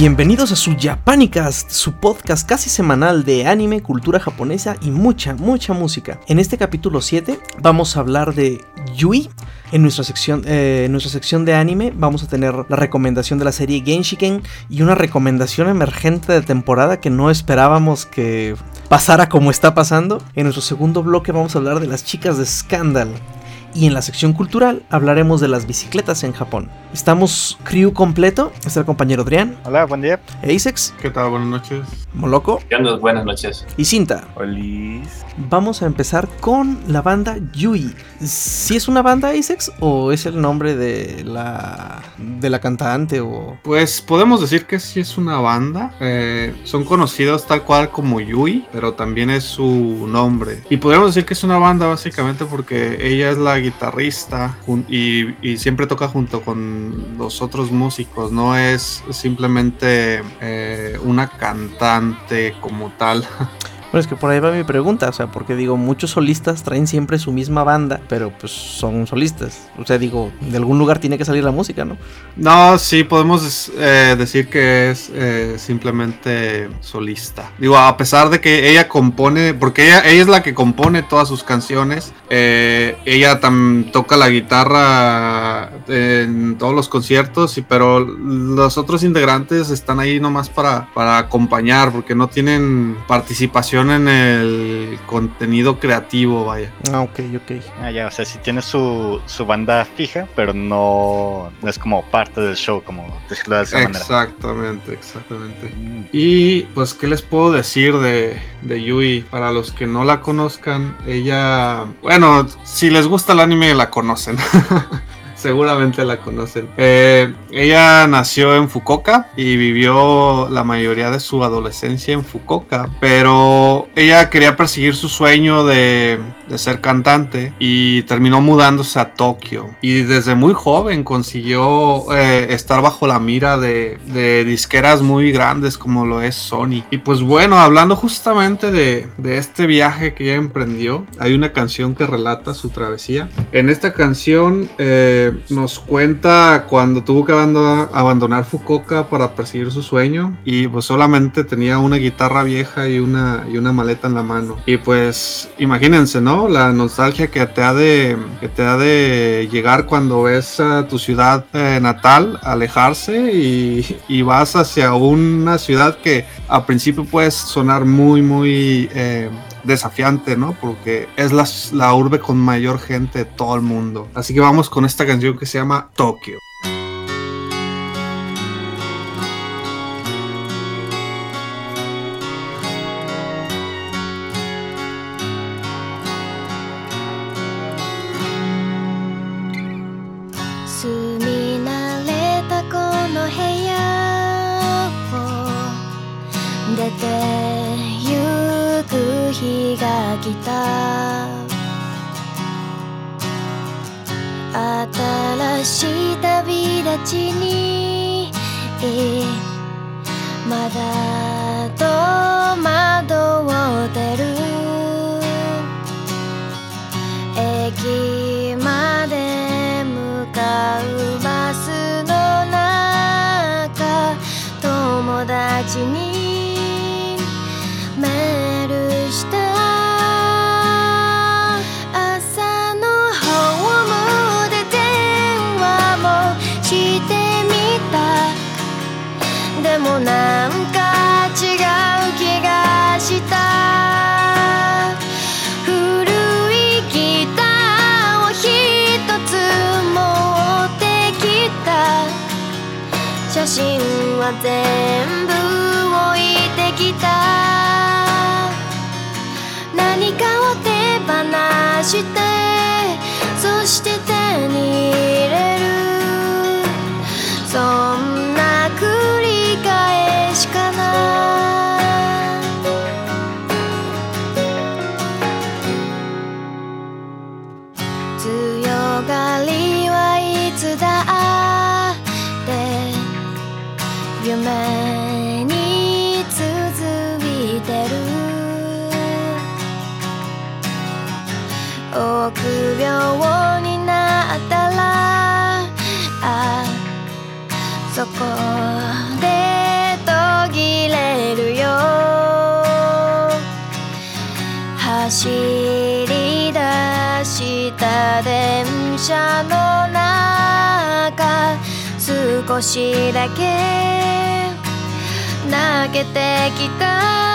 Bienvenidos a su Japanicast, su podcast casi semanal de anime, cultura japonesa y mucha, mucha música. En este capítulo 7 vamos a hablar de Yui. En nuestra, sección, eh, en nuestra sección de anime vamos a tener la recomendación de la serie Genshiken y una recomendación emergente de temporada que no esperábamos que pasara como está pasando. En nuestro segundo bloque vamos a hablar de las chicas de Scandal. Y en la sección cultural hablaremos de las bicicletas en Japón. Estamos crew completo. Está el compañero Adrián. Hola, buen día. Asex. ¿Qué tal? Buenas noches. Moloco. ¿Qué onda? Buenas noches. Y Cinta. Olis. Vamos a empezar con la banda Yui. ¿Si es una banda Asex o es el nombre de la de la cantante o Pues podemos decir que sí es una banda. Eh, son conocidos tal cual como Yui, pero también es su nombre. Y podríamos decir que es una banda básicamente porque ella es la guitarrista y siempre toca junto con los otros músicos. No es simplemente eh, una cantante como tal. Bueno, es que por ahí va mi pregunta, o sea, porque digo, muchos solistas traen siempre su misma banda, pero pues son solistas. O sea, digo, de algún lugar tiene que salir la música, ¿no? No, sí, podemos eh, decir que es eh, simplemente solista. Digo, a pesar de que ella compone, porque ella, es la que compone todas sus canciones, eh, ella tam- toca la guitarra en todos los conciertos, y, pero los otros integrantes están ahí nomás para, para acompañar, porque no tienen participación en el contenido creativo, vaya. Ah, ok, ok. Ah, ya, o sea, sí tiene su, su banda fija, pero no, no es como parte del show, como decirlo de esa manera. Exactamente, exactamente. Mm. Y pues, ¿qué les puedo decir de, de Yui? Para los que no la conozcan, ella, bueno, si les gusta el anime, la conocen. Seguramente la conocen. Eh, ella nació en Fukuoka y vivió la mayoría de su adolescencia en Fukuoka, pero ella quería perseguir su sueño de, de ser cantante y terminó mudándose a Tokio. Y desde muy joven consiguió eh, estar bajo la mira de, de disqueras muy grandes como lo es Sony. Y pues bueno, hablando justamente de, de este viaje que ella emprendió, hay una canción que relata su travesía. En esta canción eh, nos cuenta cuando tuvo que abando- abandonar Fukuoka para perseguir su sueño y pues solamente tenía una guitarra vieja y una, y una maleta en la mano. Y pues imagínense, ¿no? La nostalgia que te ha de, que te de llegar cuando ves a tu ciudad eh, natal alejarse y, y vas hacia una ciudad que a principio puede sonar muy, muy... eh, desafiante, ¿no? Porque es la, la urbe con mayor gente de todo el mundo. Así que vamos con esta canción que se llama Tokio. は全部置いてきた。何かを手放した少しだけ泣けてきた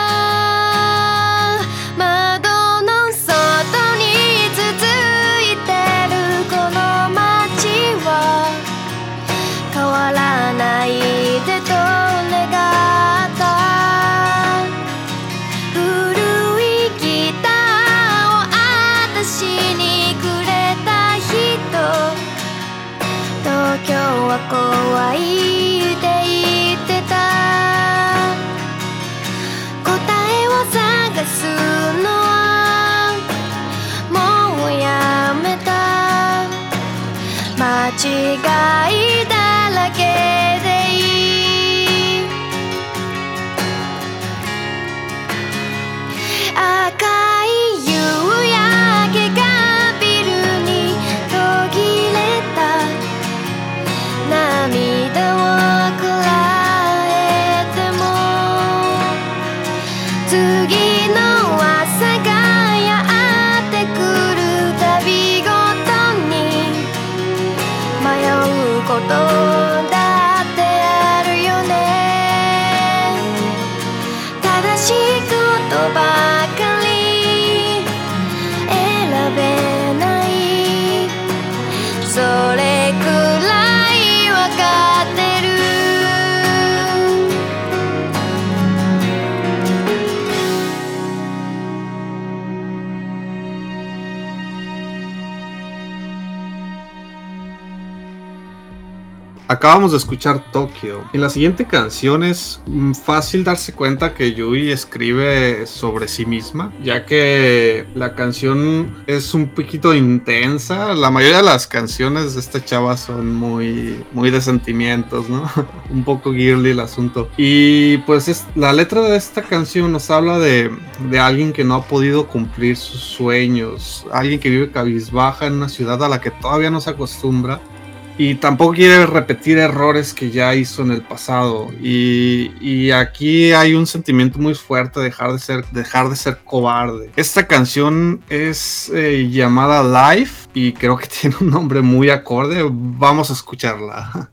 Acabamos de escuchar Tokio. En la siguiente canción es mm, fácil darse cuenta que Yui escribe sobre sí misma, ya que la canción es un poquito intensa. La mayoría de las canciones de esta chava son muy, muy de sentimientos, ¿no? un poco girly el asunto. Y pues es, la letra de esta canción nos habla de, de alguien que no ha podido cumplir sus sueños, alguien que vive cabizbaja en una ciudad a la que todavía no se acostumbra y tampoco quiere repetir errores que ya hizo en el pasado. Y, y aquí hay un sentimiento muy fuerte de dejar de ser, dejar de ser cobarde. Esta canción es eh, llamada Life y creo que tiene un nombre muy acorde. Vamos a escucharla.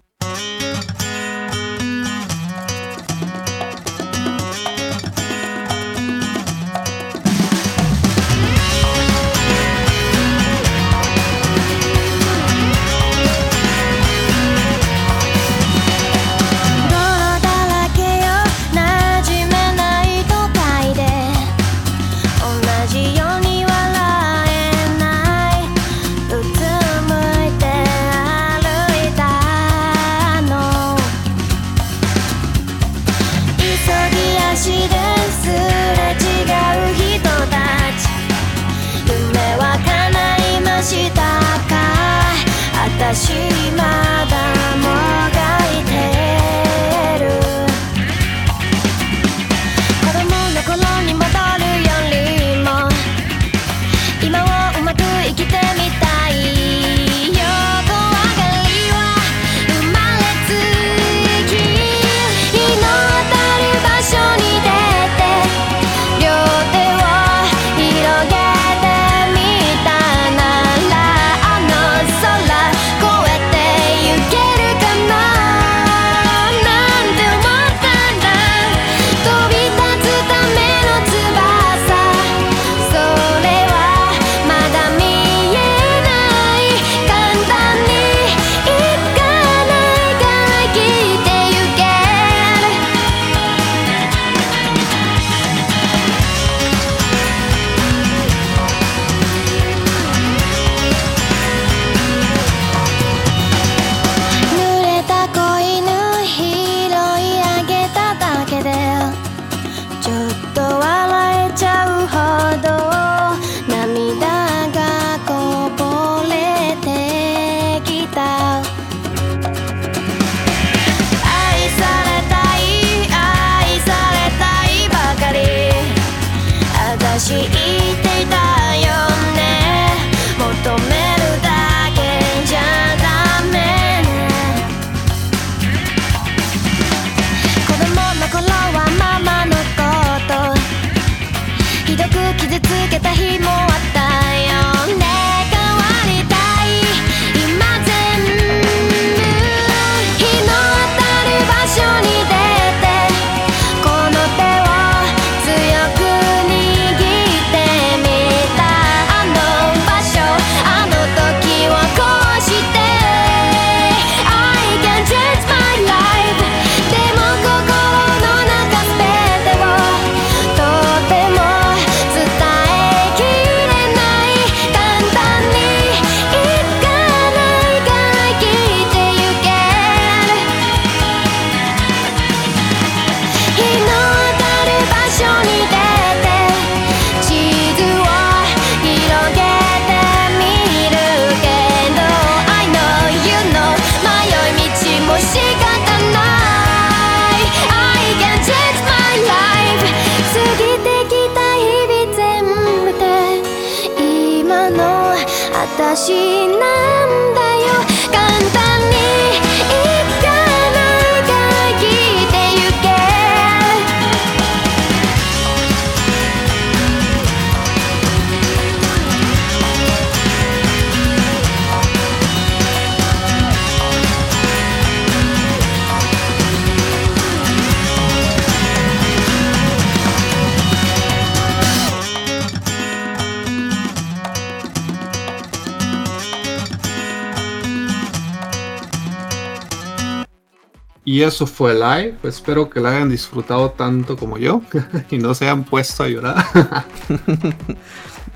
Eso fue live. Espero que la hayan disfrutado tanto como yo y no se hayan puesto a llorar.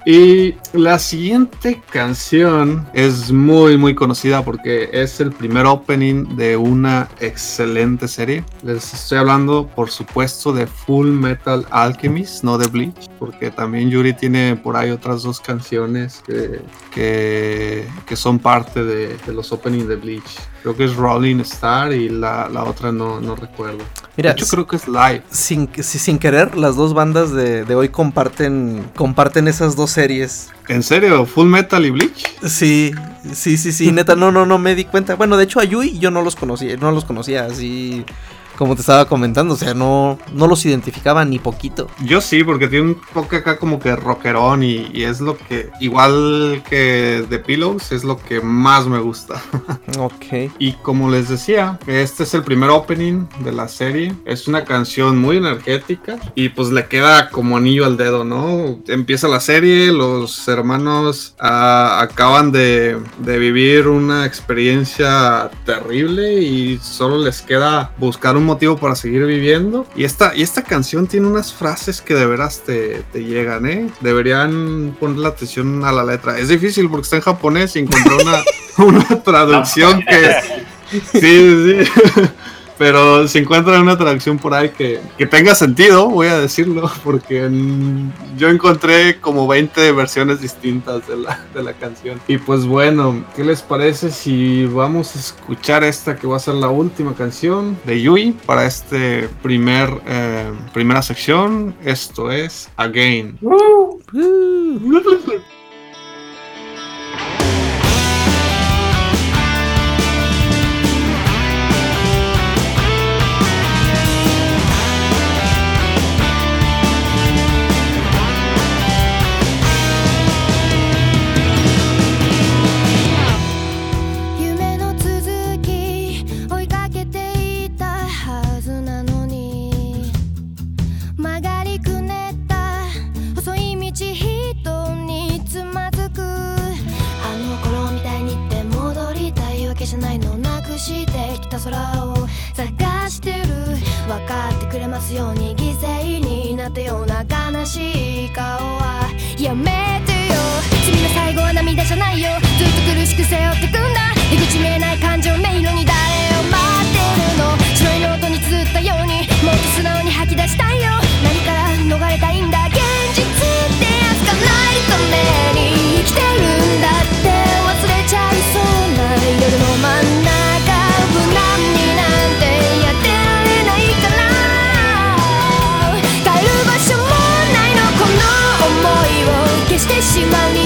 y la siguiente canción es muy muy conocida porque es el primer opening de una excelente serie. Les estoy hablando por supuesto de Full Metal Alchemist, no de Bleach, porque también Yuri tiene por ahí otras dos canciones que, que, son parte de, de los openings de Bleach. Creo que es Rolling Star y la, la otra no, no recuerdo. Mira, de hecho, creo que es live. Sin, si- sin querer, las dos bandas de, de hoy comparten, comparten esas dos series. ¿En serio? ¿Full Metal y Bleach? Sí, sí, sí, sí, neta, no, no, no me di cuenta. Bueno, de hecho a Yui yo no los conocía, no los conocía así como te estaba comentando, o sea, no, no los identificaba ni poquito. Yo sí, porque tiene un toque acá como que rockerón y, y es lo que, igual que The Pillows, es lo que más me gusta. Ok. Y como les decía, este es el primer opening de la serie. Es una canción muy energética y pues le queda como anillo al dedo, ¿no? Empieza la serie, los hermanos ah, acaban de, de vivir una experiencia terrible y solo les queda buscar un motivo para seguir viviendo. Y esta, y esta canción tiene unas frases que de veras te, te llegan, ¿eh? Deberían ponerle atención a la letra. Es difícil porque está en japonés y encontrar una, una traducción que... Sí, sí, sí. Pero si encuentran una traducción por ahí que, que tenga sentido, voy a decirlo, porque yo encontré como 20 versiones distintas de la, de la canción. Y pues bueno, ¿qué les parece si vamos a escuchar esta que va a ser la última canción de Yui para este primer eh, primera sección? Esto es Again. 空を探してる。分かってくれますように犠牲になったような悲しい顔は。やめてよ。君の最後は涙じゃないよ。ずっと苦しく背負ってくんだ。出口見えない感情迷路に誰を待ってるの。白いノートに綴ったようにもっと素直に吐き出したいよ。何から逃れたいんだ行万里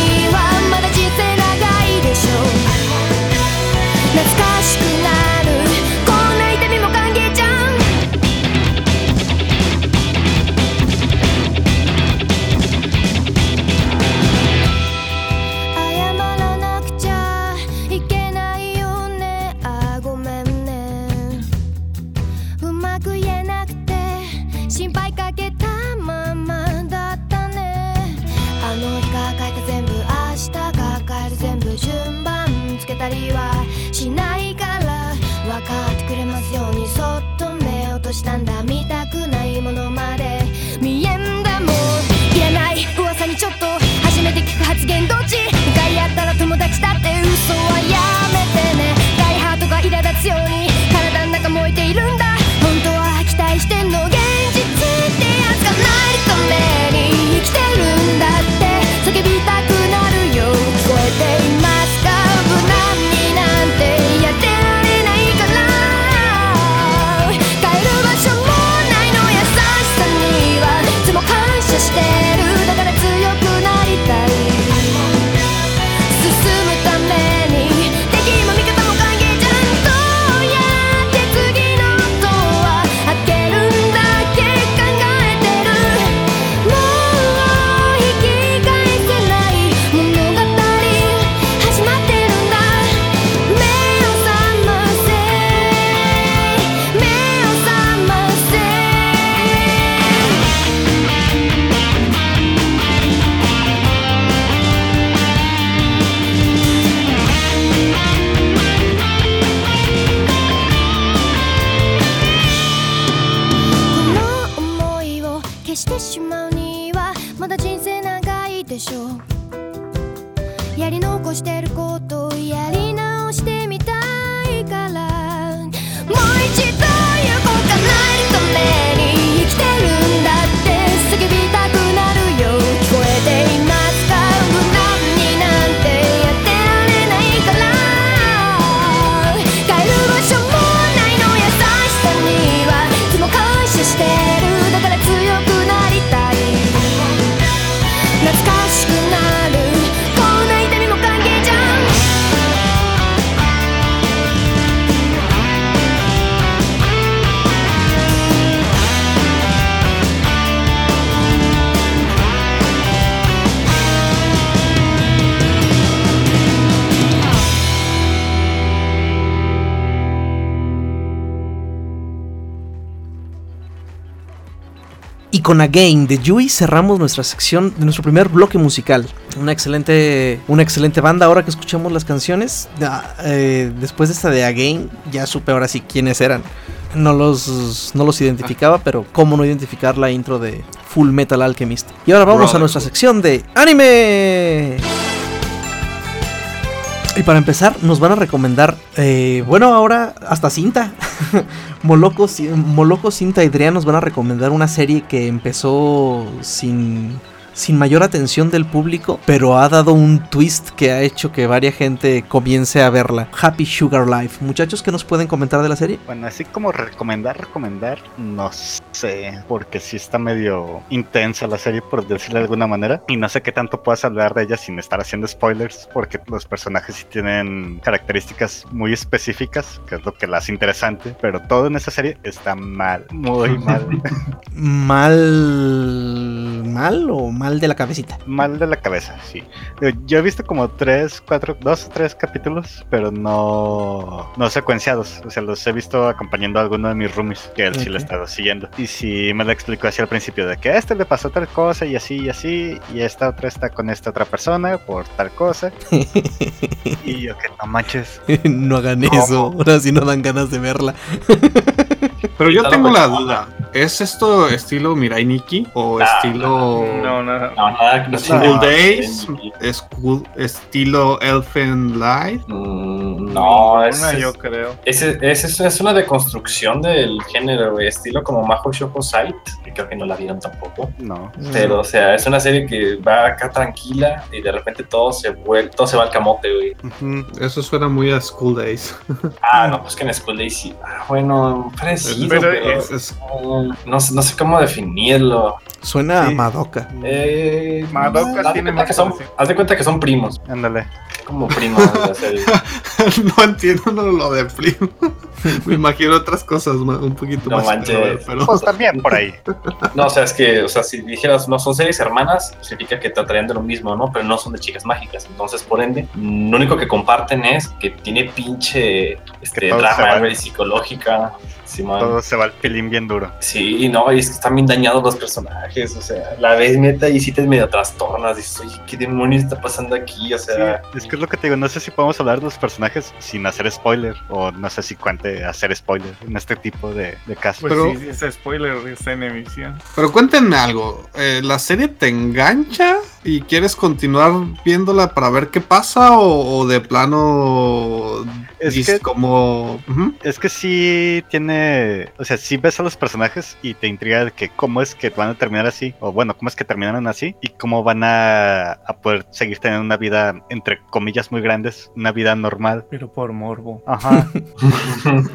Y con Again de Yui cerramos nuestra sección de nuestro primer bloque musical. Una excelente, una excelente banda. Ahora que escuchamos las canciones, eh, después de esta de Again, ya supe ahora sí quiénes eran. No los, no los identificaba, pero cómo no identificar la intro de Full Metal Alchemist. Y ahora vamos a nuestra sección de anime. Y para empezar, nos van a recomendar, eh, bueno, ahora hasta cinta. Moloco, Moloco, Cinta y Drea nos van a recomendar una serie que empezó sin, sin mayor atención del público, pero ha dado un twist que ha hecho que varia gente comience a verla. Happy Sugar Life. Muchachos, ¿qué nos pueden comentar de la serie? Bueno, así como recomendar, recomendar, no sé, porque sí está medio intensa la serie, por decirlo de alguna manera, y no sé qué tanto puedas hablar de ella sin estar haciendo spoilers, porque los personajes sí tienen características muy específicas, que es lo que la hace interesante, pero todo en esa serie está mal, muy mal, ¿Mal. mal o mal de la cabecita? mal de la cabeza, sí. Yo he visto como tres, cuatro, dos o tres capítulos, pero no, no secuenciados, o sea, los he visto acompañando a alguno de mis roomies, que él sí lo ha estado siguiendo. Y sí me lo explicó así al principio, de que a este le pasó tal cosa y así y así, y esta otra está con esta otra persona por tal cosa. y yo que no manches. no hagan ¿Cómo? eso. Ahora sí no dan ganas de verla. Pero yo tengo la duda. ¿Es esto estilo Mirai Nikki o Ah, estilo No, no, No, nada que no School Days? School- estilo Elfen Light? Mm, No, es, Una, es, yo creo. es, es- es una deconstrucción del género, güey, estilo como Majo Shoujo Sight, que creo que no la vieron tampoco. No. Pero, o sea, es una serie que va acá tranquila y de repente todo se vuelve, todo se va al camote, güey. Eso suena muy a School Days. Ah, no, pues que en School Days sí. Ah, bueno, parecido, Pero pero, Es- es- no, sé- no sé cómo definirlo. Suena Sí. a Madoka. Eh, Madoka haz de tiene cuenta más que son, haz de cuenta que son primos, Ándale. como primos de la serie. no entiendo lo de primo. Me imagino otras cosas un poquito No más. manches. peor, pero Pues también por ahí. No, o sea, es que, o sea, si dijeras, no son series hermanas, significa que tratarían de lo mismo, ¿no? Pero no son de chicas mágicas. Entonces, por ende, lo único que comparten es que tiene pinche este, drama psicológica. Simón. Todo se va al pilín bien duro. Sí, no, y es que están bien dañados los personajes. O sea, la ves neta y sí te medio trastornas. Dices, oye, ¿qué demonios está pasando aquí? O sea, Sí, es que es lo que te digo, no sé si podemos hablar de los personajes sin hacer spoiler, o no sé si cuente hacer spoiler en este tipo de, de casos. Pues Pero- sí, ese spoiler está en emisión. Pero cuéntenme algo, eh, ¿la serie te engancha y quieres continuar viéndola para ver qué pasa o, o de plano Es que- como... Es que sí tiene, o sea, sí ves a los personajes y te intriga de que cómo es que van a terminar así, o bueno, cómo es que terminaron así y cómo van a, a poder seguir teniendo una vida, entre comillas, muy grandes, una vida normal. Pero por morbo. Ajá.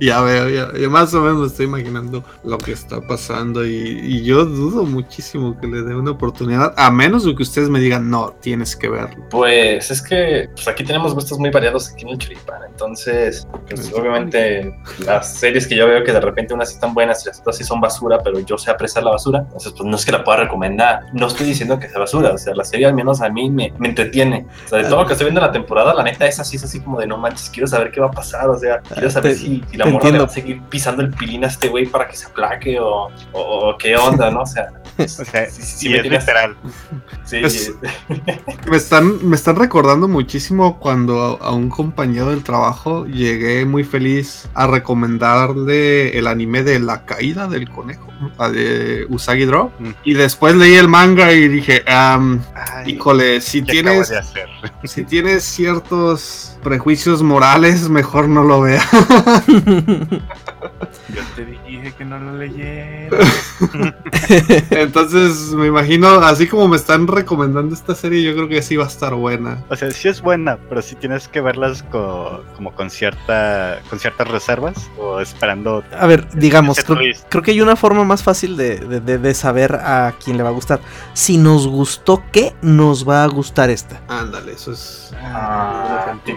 Ya veo, ya, ya más o menos me estoy imaginando lo que está pasando y, y yo dudo muchísimo que le dé una oportunidad, a menos de que ustedes me digan, no, tienes que verlo. Pues es que pues aquí tenemos gustos muy variados aquí en el Entonces, pues, obviamente, las series que yo veo que de repente unas sí están buenas y las otras sí son basura, pero yo sé apreciar la basura. Entonces, pues no es que la pueda recomendar. No estoy diciendo que sea basura. O sea, la serie al menos a mí me, me entretiene. O sea, de todo lo que estoy viendo en la temporada, la neta, esa sí es así como de no manches, quiero saber qué va a pasar. O sea, quiero saber Te- si, si la morra le va a seguir pisando el pilín a este güey para que se aplaque o, o, o qué onda, ¿no? O sea, O sea, Sí, sí, sí, y me es tienes- literal. sí. Es- Me están, me están recordando muchísimo cuando a, a un compañero del trabajo llegué muy feliz a recomendarle el anime de La Caída del Conejo, la de Usagi Drop. Mm. Y después leí el manga y dije, "Am, Ay, Híjole, si ¿qué tienes, si tienes ciertos prejuicios morales, mejor no lo veas. Yo te dije que no lo leyera. Entonces me imagino, así como me están recomendando esta serie, yo creo que sí va a estar buena. O sea, sí es buena, pero sí tienes que verlas co- como con cierta con ciertas reservas o esperando. A ver, digamos, creo, creo que hay una forma más fácil de, de- de- de saber a quién le va a gustar. Si nos gustó, ¿qué nos va a gustar esta? Ándale, eso es. Ah, ti-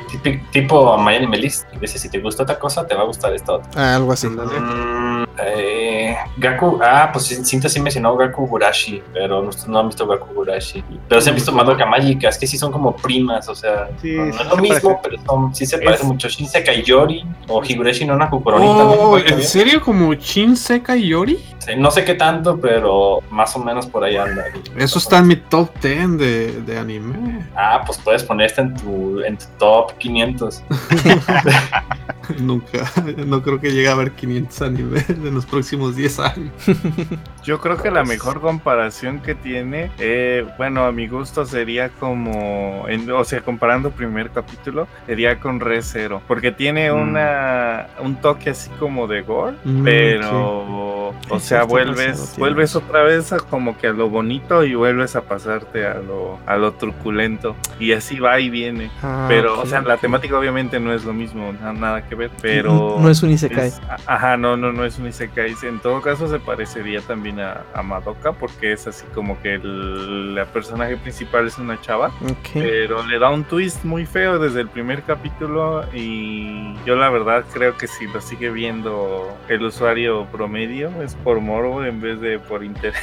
tipo Miami Melis. Veces si te gusta otra cosa, te va a gustar esta otra. Ah, algo así. Mm, eh, Gaku, ah, pues sí, Cinta sí mencionó Gaku Gurashi, pero no, no han visto Gaku Gurashi. Pero se han visto Madoka Mágica, es que sí son como primas, o sea, Sí, no, no sí es lo mismo, pero son, sí se Es- parecen mucho. Shinsekai Yori o Higureshi no Naku. Oh. ¿En serio? ¿Como Shinsekai Yori? Sí, No sé qué tanto, pero más o menos por ahí anda. Eso está en mi top 10 de, de anime. Ah, pues puedes poner esta en tu, en tu top 500. Nunca, no creo que llegue a ver 500 animes en los próximos 10 años. Yo creo que la mejor comparación que tiene, eh, bueno, a mi gusto sería como, en- o sea, comparando primer capítulo, sería con Re Zero, porque tiene Mm. una un toque así como de gore, Mm, pero, o sea, vuelves, vuelves otra vez a como que a lo bonito y vuelves a pasarte a lo, a lo truculento y así va y viene. Ah, Pero, o sea, la temática obviamente no es lo mismo, na- nada que ver, pero... No es un Isekai. es- ajá, no, no, no es un Isekai. En todo caso se parecería también a, a Madoka porque es así como que el, la personaje principal es una chava, pero le da un twist muy feo desde el primer capítulo y yo la verdad creo que si lo sigue viendo el usuario promedio es por morbo en vez de por interés.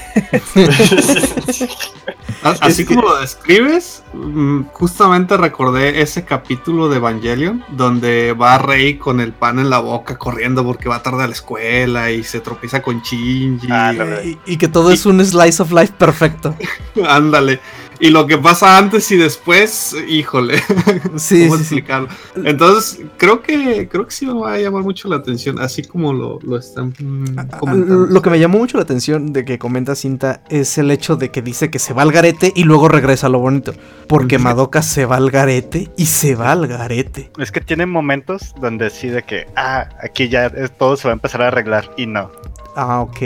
Así como lo describes, mm, justamente recordé ese capítulo de Evangelion donde va Rey con el pan en la boca corriendo porque va tarde a la escuela y se tropieza con Shinji. Ah, y que todo es un slice of life perfecto. Ándale. Y lo que pasa antes y después, híjole, Sí, ¿cómo sí? Entonces, creo que creo que sí me va a llamar mucho la atención, así como lo, lo están comentando. Lo que me llamó mucho la atención de que comenta Cinta es el hecho de que dice que se va al garete y luego regresa a lo bonito. Porque. Madoka se va al garete y se va al garete. Es que tiene momentos donde decide que, ah, aquí ya es- todo se va a empezar a arreglar y no. Ah, ok,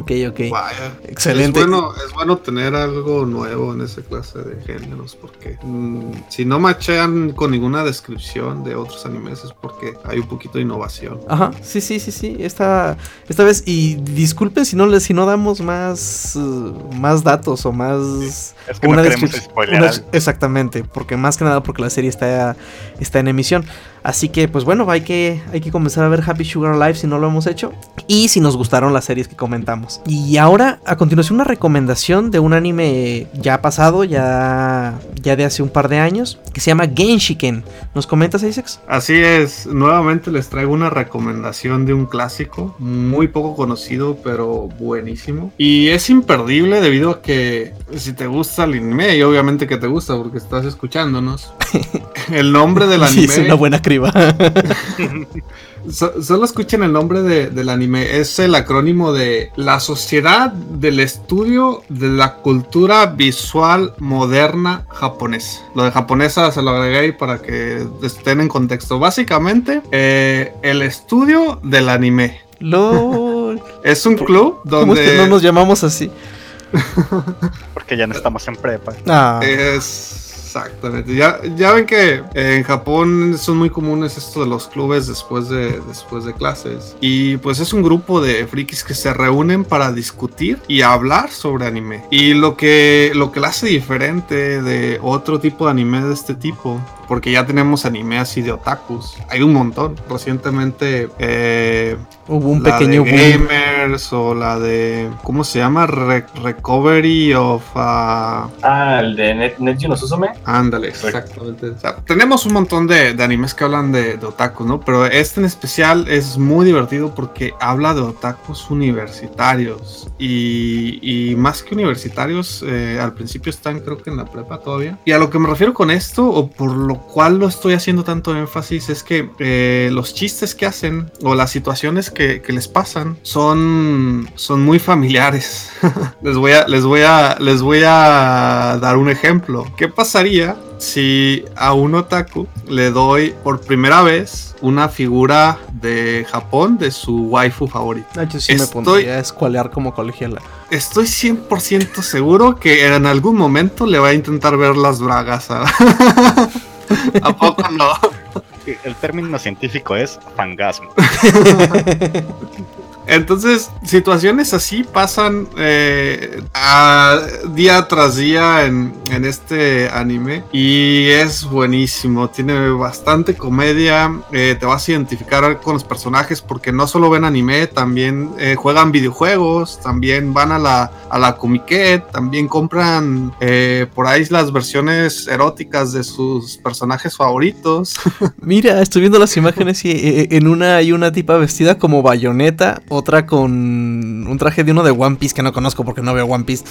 ok, ok. Vaya. Excelente. Es bueno, es bueno tener algo nuevo en esa clase de géneros, porque mm, si no machean con ninguna descripción de otros animes es porque hay un poquito de innovación. Ajá, sí, sí, sí, sí. Esta, esta vez, y disculpen si no, si no damos más, uh, más datos o más... Es que no queremos una- exactamente, porque más que nada porque la serie está, está en emisión. Así que, pues bueno, hay que, hay que comenzar a ver Happy Sugar Live si no lo hemos hecho. Y si nos gustaron las series que comentamos. Y ahora, a continuación, una recomendación de un anime ya pasado, ya, ya de hace un par de años, que se llama Genshiken. ¿Nos comentas, Isaacs? Así es, nuevamente les traigo una recomendación de un clásico muy poco conocido pero buenísimo. Y es imperdible debido a que si te gusta el anime, y obviamente que te gusta porque estás escuchándonos, el nombre del Sí, anime... es una buena So- solo escuchen el nombre de- del anime. Es el acrónimo de la Sociedad del Estudio de la Cultura Visual Moderna Japonesa. Lo de japonesa se lo agregué ahí para que estén en contexto. Básicamente, eh, el estudio del anime. LOL. Es un club ¿Cómo es donde que no nos llamamos así? Porque ya no estamos en prepa. Ah, Es exactamente. Ya, ya ven que en Japón son muy comunes esto de los clubes después de, después de clases. Y pues es un grupo de frikis que se reúnen para discutir y hablar sobre anime. Y lo que, lo que la hace diferente de otro tipo de anime de este tipo, porque ya tenemos anime así de otakus, hay un montón. Recientemente eh, hubo un la pequeño de boom. Gamers o la de, ¿cómo se llama? Re- Recovery of... ah, Ah, el de Net, Netju no Suzume. Ándale, exactamente. O sea, tenemos un montón de, de animes que hablan de, de otakus, ¿no? Pero este en especial es muy divertido porque habla de otakus universitarios. Y, y más que universitarios, eh, al principio están creo que en la prepa todavía. Y a lo que me refiero con esto, o por lo cual lo estoy haciendo tanto énfasis, es que eh, los chistes que hacen o las situaciones que, que les pasan son son, son muy familiares. les, voy a, les, voy a, les voy a dar un ejemplo. ¿Qué pasaría si a un otaku le doy por primera vez una figura de Japón de su waifu favorita? Ah, yo sí me Estoy- pondría a escualear como colegiala. Estoy 100% seguro que en algún momento le va a intentar ver las bragas. ¿A, ¿A poco no? El término científico es fangasmo. Entonces, situaciones así pasan eh, día tras día en, en este anime y es buenísimo. Tiene bastante comedia. eh, te vas a identificar con los personajes porque no solo ven anime, también eh, juegan videojuegos, también van a la, a la Comiquet, también compran por ahí las versiones eróticas de sus personajes favoritos. Mira, estoy viendo las imágenes y en una hay una tipa vestida como bayoneta, otra con un traje de uno de One Piece que no conozco porque no veo One Piece.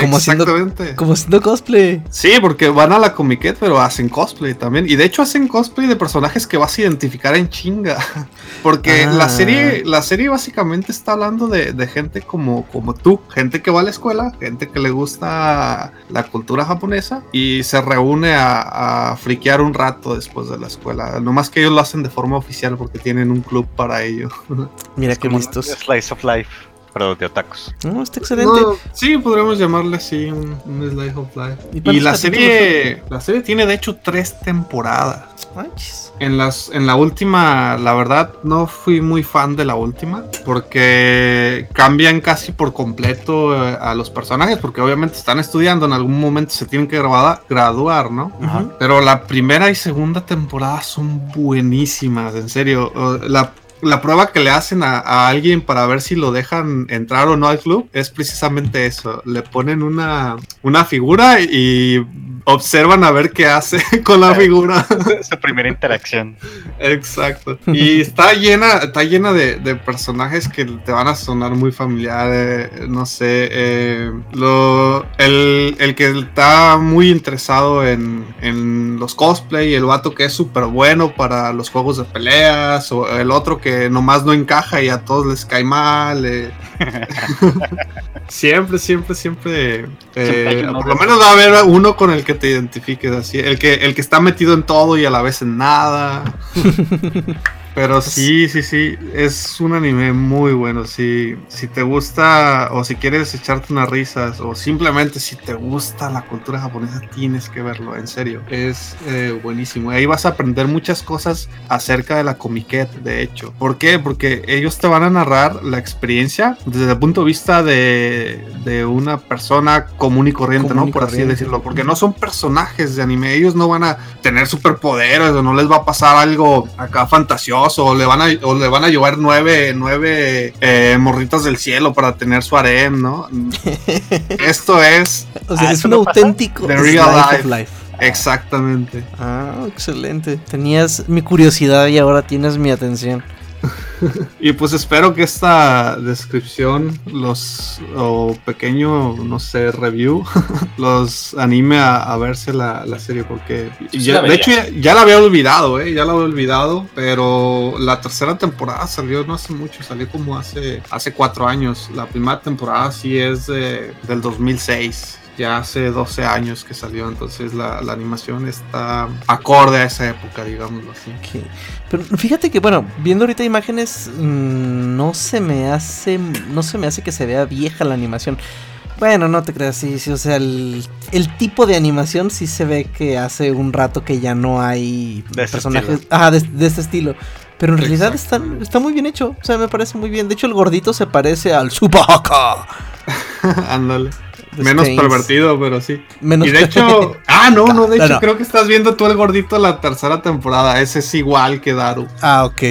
Como haciendo, Exactamente. como haciendo cosplay. Sí, porque van a la Comiquet, pero hacen cosplay también. Y de hecho hacen cosplay de personajes que vas a identificar en chinga. Porque Ah. la serie, la serie básicamente está hablando de, de gente como, como tú, gente que va a la escuela, gente que le gusta la cultura japonesa y se reúne a, a friquear un rato después de la escuela. No más que ellos lo hacen de forma oficial porque tienen un club para ello. Mira qué listos. Slice of life, pero de otakus. No, está excelente. No, sí, podríamos llamarle así un, un Slice of Life. ¿Y la serie, la serie tiene de hecho tres temporadas. Manches. En, las, en la última, la verdad, no fui muy fan de la última, porque cambian casi por completo eh, a los personajes, porque obviamente están estudiando, en algún momento se tienen que grabada- graduar, ¿no? Pero la primera y segunda temporada son buenísimas, en serio. La, la prueba que le hacen a, alguien para ver si lo dejan entrar o no al club es precisamente eso. Le ponen una, una figura y observan a ver qué hace con la figura. Su primera interacción. Exacto. Y está llena, está llena de, de personajes que te van a sonar muy familiares. No sé. eh, lo, el, el que está muy interesado en, en los cosplay, el vato que es súper bueno para los juegos de peleas, o el otro que nomás no encaja y a todos les cae mal. eh. siempre, siempre, siempre. eh, Siempre por lo menos va a haber uno con el que te identifiques así. El que, el que está metido en todo y a la vez en nada. Pero sí, sí, sí, es un anime muy bueno. Si, si te gusta o si quieres echarte unas risas o simplemente si te gusta la cultura japonesa, tienes que verlo, en serio. Es eh, buenísimo. Ahí vas a aprender muchas cosas acerca de la Comiquet, de hecho. ¿Por qué? Porque ellos te van a narrar la experiencia desde el punto de vista de, de una persona común y corriente, Común ¿no? y Por así decirlo. Porque no son personajes de anime. Ellos no van a tener superpoderes o no les va a pasar algo acá fantasioso o le van a, o le van a llevar nueve, nueve eh, morritas del cielo para tener su harem, ¿no? Esto es O sea, Ah, es ¿eso un auténtico The real life. exactamente. Ah, excelente. Tenías mi curiosidad y ahora tienes mi atención. Y pues espero que esta descripción, los o pequeño, no sé, review, los anime a, a verse la, la serie porque ya- de hecho ya, ya la había olvidado, eh, ya la había olvidado, pero la tercera temporada salió no hace mucho, salió como hace hace cuatro años. La primera temporada sí es de- del 2006. Ya hace 12 años que salió, entonces la, la animación está acorde a esa época, digámoslo así. Pero fíjate que, bueno, viendo ahorita imágenes, mm, no se me hace. No se me hace que se vea vieja la animación. Bueno, no te creas, sí, sí, o sea, el, el tipo de animación sí se ve que hace un rato que ya no hay De personajes ah, de, de este estilo. Pero en realidad está, está muy bien hecho, o sea, me parece muy bien. De hecho, el gordito se parece al Subaka. Ándale. Menos Stains. pervertido, pero sí. Menos y de hecho, ah, no, no, de No, hecho no. creo que estás viendo tú el gordito la tercera temporada. Ese es igual que Daru. ah, ok.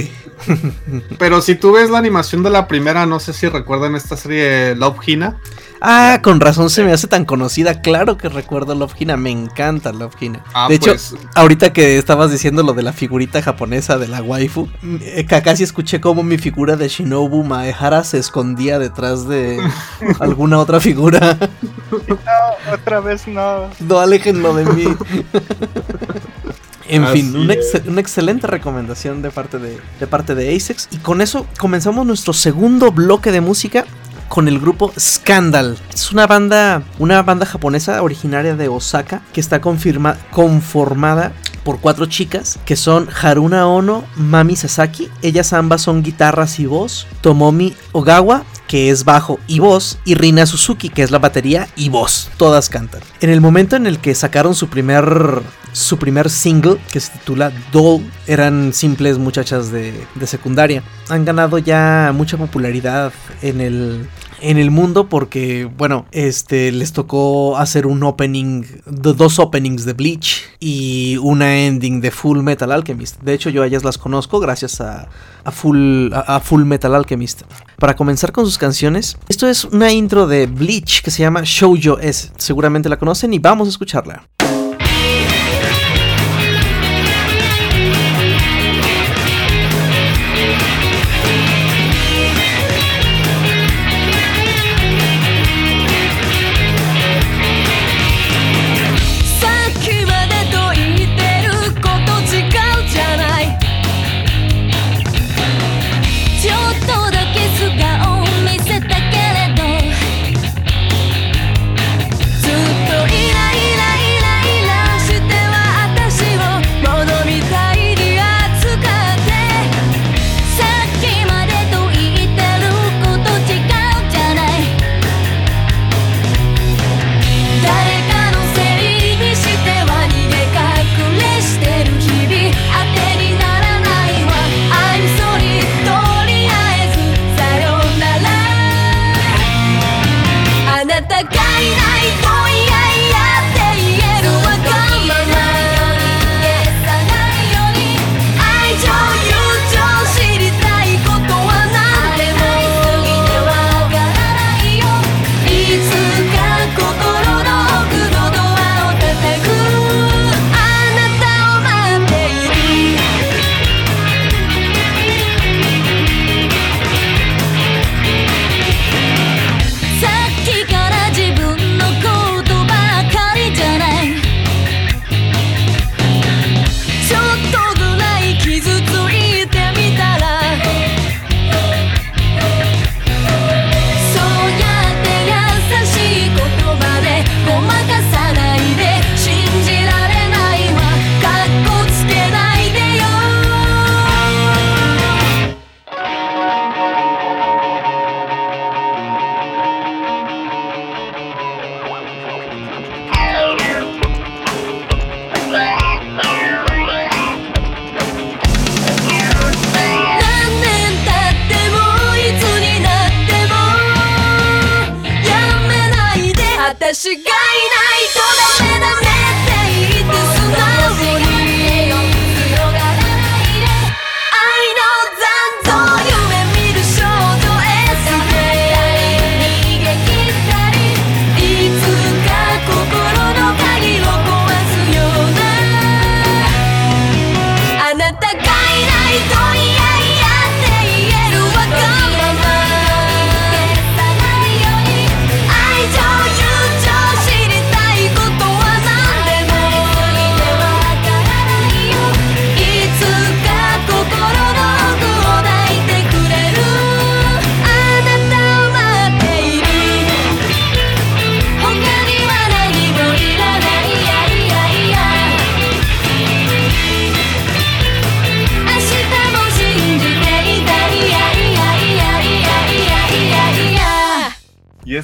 Pero si tú ves la animación de la primera, no sé si recuerdan esta serie Love Hina. Ah, con razón se me hace tan conocida. Claro que recuerdo Love Hina, me encanta Love Hina. Ah, de hecho, pues, ahorita que estabas diciendo lo de la figurita japonesa de la waifu, eh, ca- casi escuché cómo mi figura de Shinobu Maehara se escondía detrás de alguna otra figura. No, otra vez no. No, aléjenlo de mí. En fin, una, es. ex- una excelente recomendación de parte de, de parte de Asex. Y con eso comenzamos nuestro segundo bloque de música con el grupo Scandal. Es una banda, una banda japonesa originaria de Osaka que está conformada por cuatro chicas que son Haruna Ono, Mami Sasaki. Ellas ambas son guitarras y voz. Tomomi Ogawa, que es bajo y voz, y Rina Suzuki, que es la batería y voz. Todas cantan. En el momento en el que sacaron su primer su primer single, que se titula Doll, eran simples muchachas de, de secundaria. Han ganado ya mucha popularidad en el en el mundo porque, bueno, este les tocó hacer un opening, do- dos openings de Bleach y una ending de Full Metal Alchemist. De hecho, yo a ellas las conozco gracias a, a Full, a, a Full Metal Alchemist. Para comenzar con sus canciones, esto es una intro de Bleach que se llama Shoujo S. Seguramente la conocen y vamos a escucharla.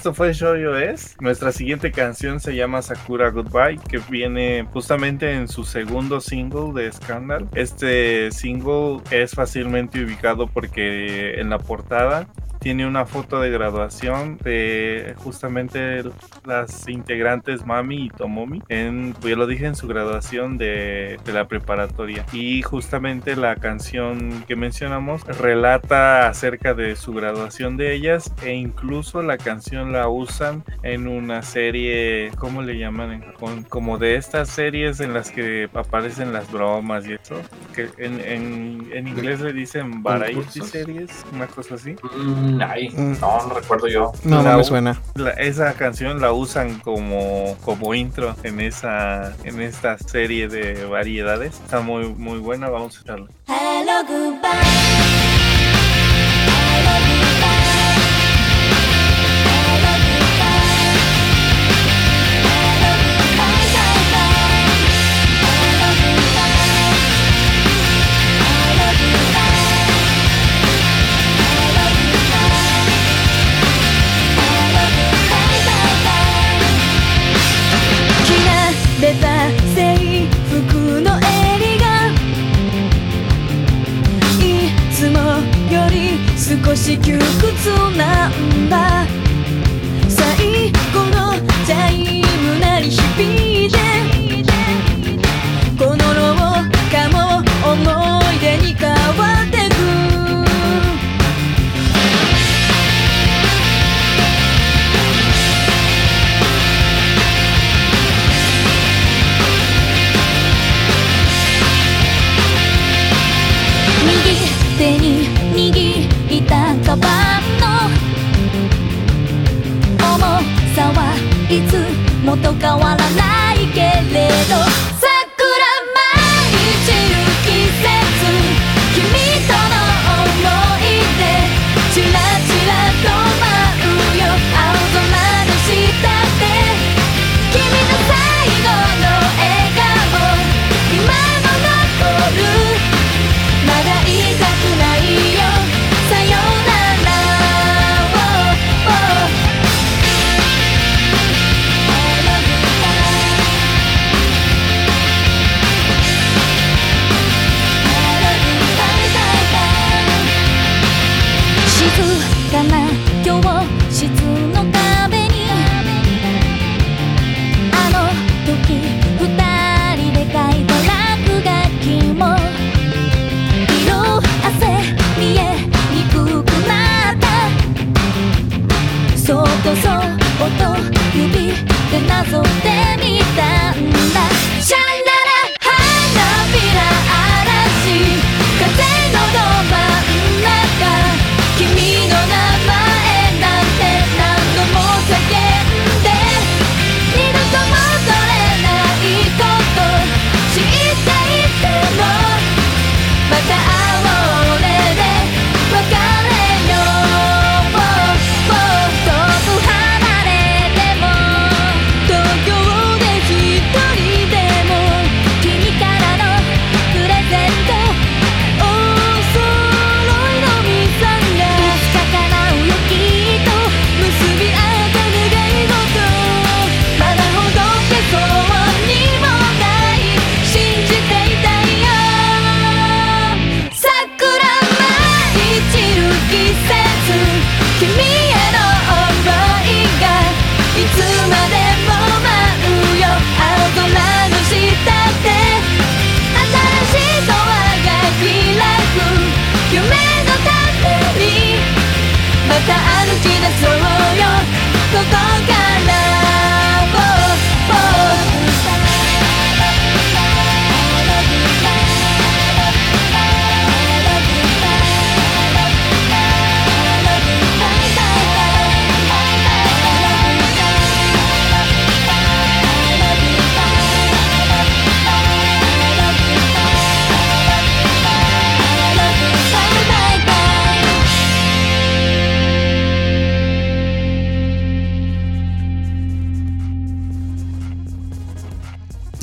Esto fue Shoujo Es. Nuestra siguiente canción se llama Sakura Goodbye, que viene justamente en su segundo single de Scandal. Este single es fácilmente ubicado porque en la portada tiene una foto de graduación de justamente las integrantes Mami y Tomomi. En, pues ya lo dije, en su graduación de, de la preparatoria. Y justamente la canción que mencionamos relata acerca de su graduación de ellas e incluso la canción la usan en una serie, ¿cómo le llaman en Japón? Como de estas series en las que aparecen las bromas y eso. Que en, en, en inglés le dicen variety series, una cosa así. Mm, Midnight. Mm. No, no recuerdo yo. No, no me suena. Esa canción la usan como, como intro en esa en esta serie de variedades. Está muy muy buena, vamos a escucharla. Hello, goodbye. I love you. 窮屈な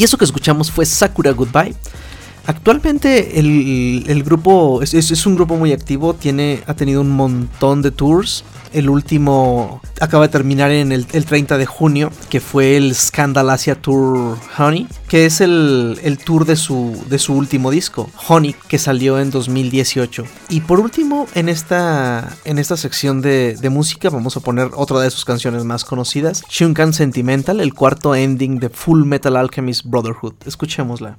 Y eso que escuchamos fue Sakura Goodbye Actualmente el, el grupo es, es, un grupo muy activo, tiene, ha tenido un montón de tours. El último acaba de terminar en el, el 30 de junio, que fue el Scandal Asia Tour Honey, que es el, el, tour de su, de su último disco, Honey, que salió en 2018. Y por último, en esta, en esta sección de, de música vamos a poner otra de sus canciones más conocidas, Shunkan Sentimental, el cuarto ending de Full Metal Alchemist Brotherhood. Escuchémosla.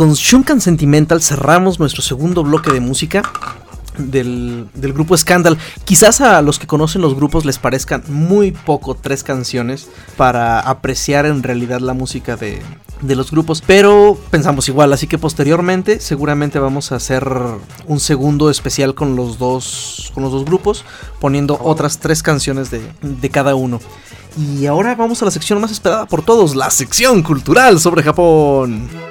Con Shunkan Sentimental cerramos nuestro segundo bloque de música del, del grupo Scandal. Quizás a los que conocen los grupos les parezcan muy poco tres canciones para apreciar en realidad la música de, de los grupos, pero pensamos igual, así que posteriormente seguramente vamos a hacer un segundo especial con los dos, con los dos grupos, poniendo otras tres canciones de, de cada uno. Y ahora vamos a la sección más esperada por todos, la sección cultural sobre Japón.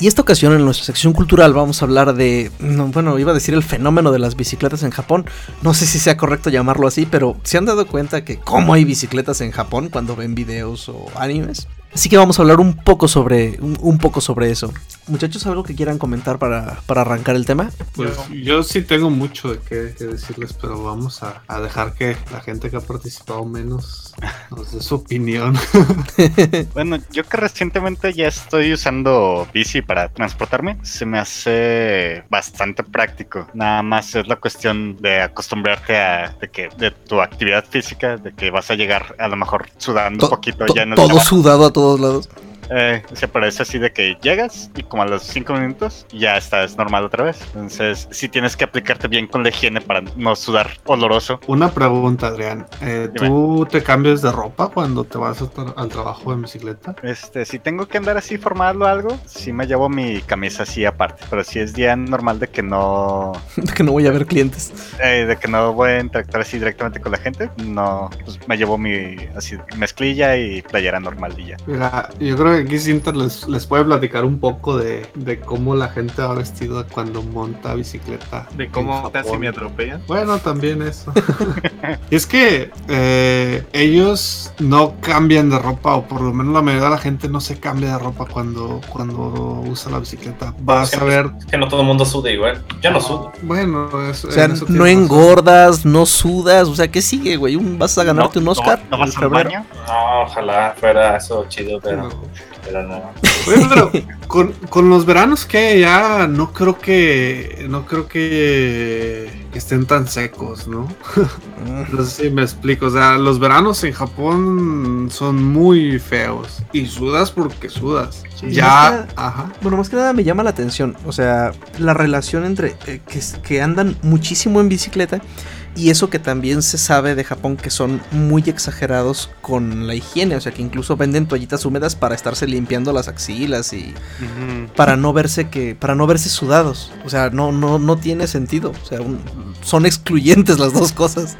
Y esta ocasión en nuestra sección cultural vamos a hablar de, no, bueno, iba a decir el fenómeno de las bicicletas en Japón. No sé si sea correcto llamarlo así, pero ¿se han dado cuenta que cómo hay bicicletas en Japón cuando ven videos o animes? Así que vamos a hablar un poco sobre, un poco sobre eso. Muchachos, ¿algo que quieran comentar para, para arrancar el tema? Pues yo sí tengo mucho de qué, qué decirles, pero vamos a, a dejar que la gente que ha participado menos nos dé su opinión. Bueno, yo que recientemente ya estoy usando bici para transportarme, se me hace bastante práctico. Nada más es la cuestión de acostumbrarte a de que de tu actividad física, de que vas a llegar a lo mejor sudando un To- poquito to- ya en el todo trabajo. sudado a todos lados. Eh, se parece así de que llegas y como a los 5 minutos ya estás normal otra vez. Entonces, sí tienes que aplicarte bien con la higiene para no sudar oloroso. Una pregunta, Adrián. Eh, ¿Tú te cambias de ropa cuando te vas tra- al trabajo en bicicleta? Este, si tengo que andar así formal o algo, sí me llevo mi camisa así aparte. Pero si es día normal de que no, De que no voy a ver clientes. eh, de que no voy a interactuar así directamente con la gente, no, pues me llevo mi así mezclilla y playera normal y ya. Mira, yo creo que aquí Cinta les, les puede platicar un poco de, de cómo la gente va vestida cuando monta bicicleta. De cómo casi me atropellan. Bueno, también eso. Y es que eh, ellos no cambian de ropa, o por lo menos la mayoría de la gente no se cambia de ropa cuando, cuando usa la bicicleta. Vas a ver. Es que no todo el mundo suda igual. Yo no sudo. Bueno, es- O sea, en eso no engordas, no sudas. O sea, ¿qué sigue, güey? ¿Vas a ganarte un Oscar? ¿No, no vas al baño? No, ojalá fuera eso chido, pero, No. Pero no. Oye, pero con, con los veranos que ya no creo que no creo que, estén tan secos, ¿no? Mm. No sé si me explico. O sea, los veranos en Japón son muy feos. Y sudas porque sudas. Sí, más ya, ajá. Bueno, más que nada me llama la atención, o sea, la relación entre eh, que, que andan muchísimo en bicicleta y eso que también se sabe de Japón que son muy exagerados con la higiene, o sea, que incluso venden toallitas húmedas para estarse limpiando las axilas y para no verse que para no verse sudados, o sea, no no no tiene sentido, o sea, un- son excluyentes las dos cosas.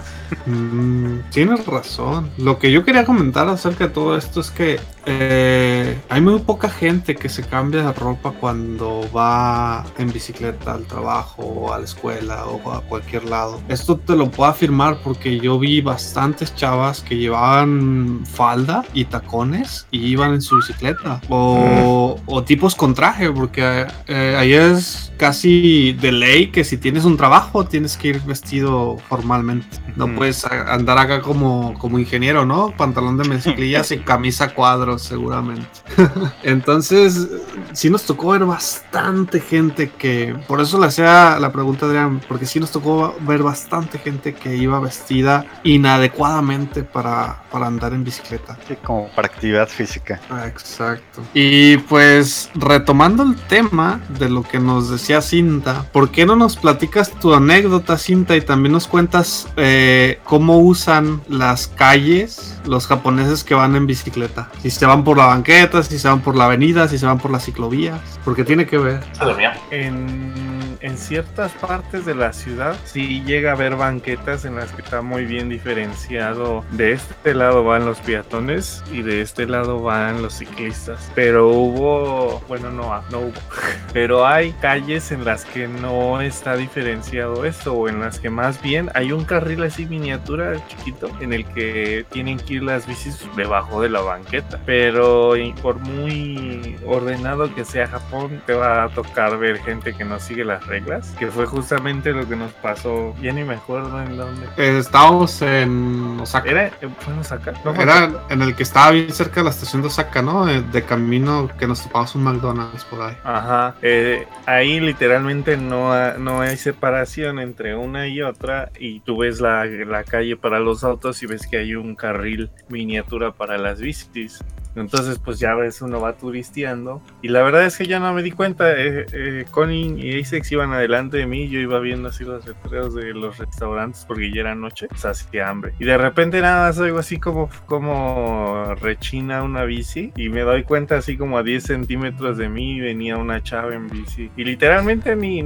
Mm, tienes razón. Lo que yo quería comentar acerca de todo esto es que eh, hay muy poca gente que se cambia de ropa cuando va en bicicleta al trabajo o a la escuela o a cualquier lado. Esto te lo puedo afirmar porque yo vi bastantes chavas que llevaban falda y tacones y iban en su bicicleta. O, tipos con traje, porque eh, ahí es casi de ley que si tienes un trabajo tienes que ir vestido formalmente. No puedes andar acá como, como ingeniero, ¿no? Pantalón de mezclillas y camisa cuadros, seguramente. Entonces, sí nos tocó ver bastante gente que. Por eso le hacía la pregunta, Adrián, porque sí nos tocó ver bastante gente que iba vestida inadecuadamente para, para andar en bicicleta. Sí, como para actividad física. Exacto. Y pues retomando el tema de lo que nos decía Cinta, ¿por qué no nos platicas tu anécdota, Cinta, y también nos cuentas eh, cómo usan las calles los japoneses que van en bicicleta? Si se van por la banqueta, si se van por la avenida, si se van por las ciclovías, porque tiene que ver. Se dormía. En, en ciertas partes de la ciudad sí llega a haber banquetas en las que está muy bien diferenciado. De este lado van los peatones y de este lado van los ciclistas. Pero hubo, bueno, no, no hubo. Pero hay calles en las que no está diferenciado esto o en las que más bien hay un carril así miniatura chiquito en el que tienen que ir las bicis debajo de la banqueta. Pero por muy ordenado que sea Japón, te va a tocar ver gente que no sigue las reglas, que fue justamente lo que nos pasó. Ya ni me acuerdo en dónde. Eh, estábamos en Osaka. ¿Era? ¿Fue en Osaka? No, Era en el que estaba bien cerca de la estación de Osaka, ¿no? Eh, De camino que nos topamos un McDonald's por ahí. Ajá, eh, ahí literalmente no, ha- no hay separación entre una y otra y tú ves la, la calle para los autos y ves que hay un carril miniatura para las bicis. Entonces pues ya ves uno va turisteando y la verdad es que ya no me di cuenta, eh, eh, Connie y Asex iban adelante de mí, yo iba viendo así los letreros de los restaurantes porque ya era noche, o sea, hacía hambre. Y de repente nada más oigo así como, como rechina una bici y me doy cuenta así como a 10 centímetros de mí venía una chava en bici. Y literalmente ni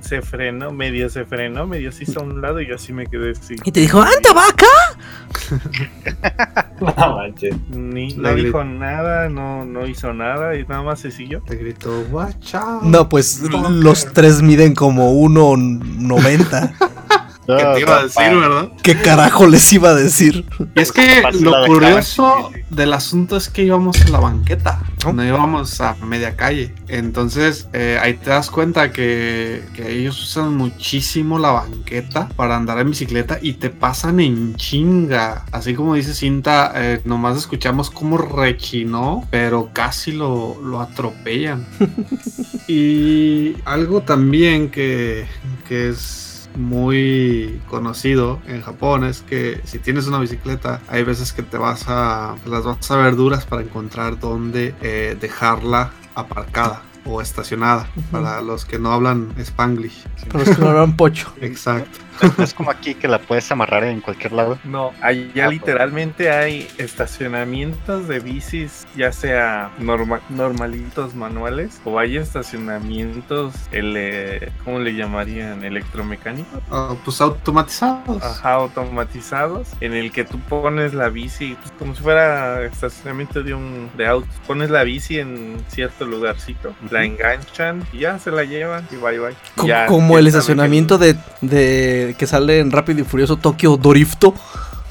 se frenó, medio se frenó, medio se hizo a un lado y yo así me quedé así. Y te dijo, ¡anda vaca! No manches. Ni, La no dijo nada, no, no hizo nada y nada más se siguió. Te gritó, out. No, pues los tres miden como 1.90. ¿Qué te iba a decir, verdad? ¿Qué carajo les iba a decir? Y es que lo curioso del asunto es que íbamos en la banqueta, Oh. no íbamos a media calle. Entonces eh, ahí te das cuenta que, que ellos usan muchísimo la banqueta para andar en bicicleta y te pasan en chinga. Así como dice Cinta, eh, nomás escuchamos cómo rechinó, pero casi lo, lo atropellan. y algo también que, que es muy conocido en Japón es que si tienes una bicicleta, hay veces que te vas a las vas a ver duras para encontrar dónde eh, dejarla aparcada o estacionada para los que no hablan spanglish. Para los que no hablan pocho. Exacto. Es como aquí que la puedes amarrar en cualquier lado. No, allá Ah, literalmente hay estacionamientos de bicis, ya sea norma- normalitos manuales o hay estacionamientos, ele- ¿cómo le llamarían? Electromecánicos. Ah, pues automatizados. Ajá, automatizados, en el que tú pones la bici, pues, como si fuera estacionamiento de un de autos. Pones la bici en cierto lugarcito, la enganchan y ya se la llevan y bye bye. Co- Ya, como el que- estacionamiento de, de que sale en Rápido y Furioso Tokio Dorifto.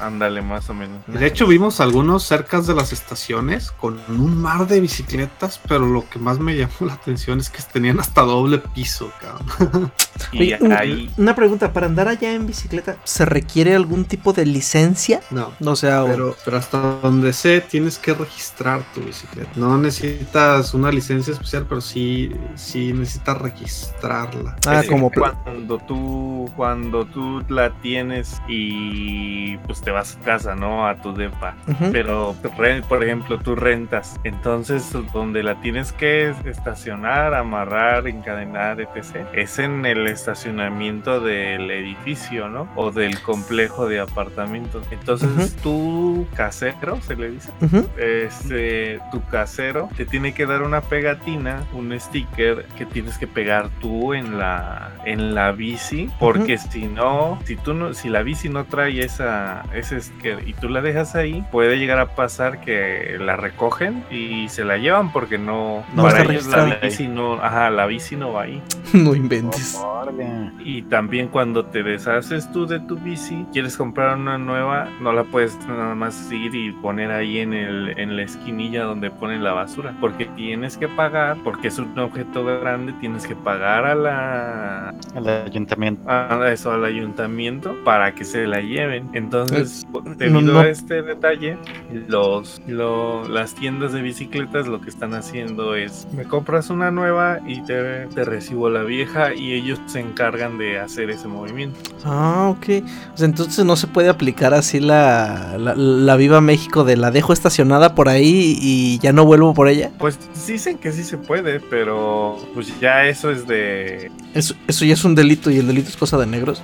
Ándale, más o menos. De hecho, vimos algunos cerca de las estaciones con un mar de bicicletas, pero lo que más me llamó la atención es que tenían hasta doble piso, cabrón. Y Oye, un- ahí Una pregunta, ¿para andar allá en bicicleta se requiere algún tipo de licencia? No. O sea, Pero, pero hasta donde sé, tienes que registrar tu bicicleta. No necesitas una licencia especial, pero sí, sí necesitas registrarla. ah, Es como cuando tú cuando tú la tienes y pues te vas a casa no a tu depa. Ujú. pero re- por ejemplo tú rentas. Entonces donde la tienes que estacionar amarrar encadenar etc es en el estacionamiento del edificio no o del complejo de apartamentos. Entonces tu casero se le dice este, tu casero te tiene que dar una pegatina, un sticker que tienes que pegar tú en la en la bici, porque si no, si tú no, si la bici no trae esa ese sticker y tú la dejas ahí, puede llegar a pasar que la recogen y se la llevan porque no, No para ellos la bici no, ajá, la bici no va ahí. no inventes. Y también cuando te deshaces tú de tu bici, quieres comprar una nueva, no la puedes nada más ir y poner ahí en, el, en la esquinilla donde ponen la basura. Porque tienes que pagar, porque es un objeto grande, tienes que pagar a la... El ayuntamiento. A eso, al ayuntamiento para que se la lleven. Entonces, debido no, no. a este detalle, los, lo- las tiendas de bicicletas lo que están haciendo es, me compras una nueva y te, te recibo la vieja y ellos se encargan de hacer ese movimiento. Ah, ok. O sea, entonces no se puede aplicar así la, la, la Viva México de la dejo estacionada por ahí y ya no vuelvo por ella. Pues dicen que sí se puede, pero pues ya eso es de... Eso, eso ya es un delito y el delito es cosa de negros.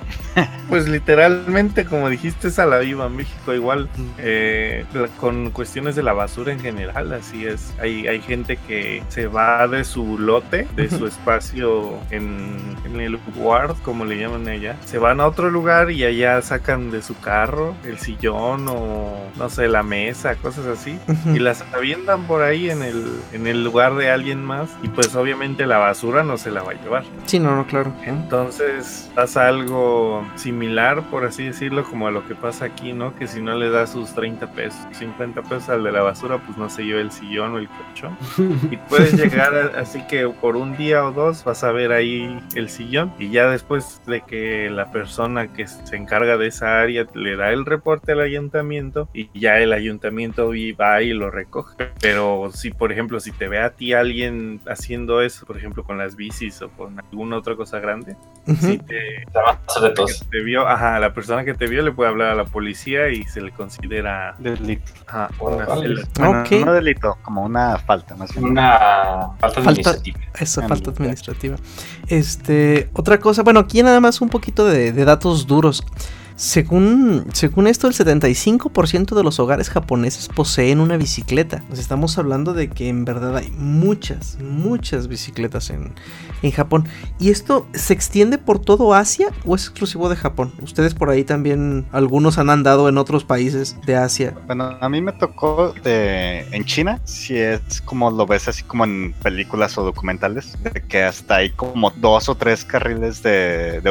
Pues literalmente, como dijiste, es a la viva México igual, eh, con cuestiones de la basura en general, así es. Hay, hay gente que se va de su lote, de su espacio en, en el ward, como le llaman allá, se van a otro lugar y allá sacan de su carro el sillón o, no sé, la mesa, cosas así. Y las avientan por ahí en el, en el lugar de alguien más y pues obviamente la basura no se la va a llevar. Sí, no, no, claro. Entonces pasa algo similar, por así decirlo, como a lo que pasa aquí, ¿no? Que si no le das sus 30 pesos, 50 pesos al de la basura, pues no se lleva el sillón o el colchón. Y puedes llegar, a- así que por un día o dos vas a ver ahí el sillón y ya después de que la persona que se encarga de esa área le da el reporte al ayuntamiento y ya el ayuntamiento va y lo recoge. Pero si, por ejemplo, si te ve a ti alguien haciendo eso, por ejemplo, con las bicis o con alguna otra cosa grande, Ujú. si te, todos. te vio, ajá, la persona que te vio le puede hablar a la policía y se le considera Delito. ajá, una Órale. cela. Bueno, Ok. no delito, como una falta más bien. Una falta Falta- administrativa. Esa Ah, falta administrativa. Este, otra cosa, bueno, aquí nada más un poquito de, de datos duros. Según, según esto, el 75% de los hogares japoneses poseen una bicicleta. Nos estamos hablando de que en verdad hay muchas, muchas bicicletas en, en Japón. ¿Y esto se extiende por todo Asia o es exclusivo de Japón? Ustedes por ahí también, algunos han andado en otros países de Asia. Bueno, a mí me tocó de, en China, si es como lo ves así como en películas o documentales, de que hasta hay como dos o tres carriles de, de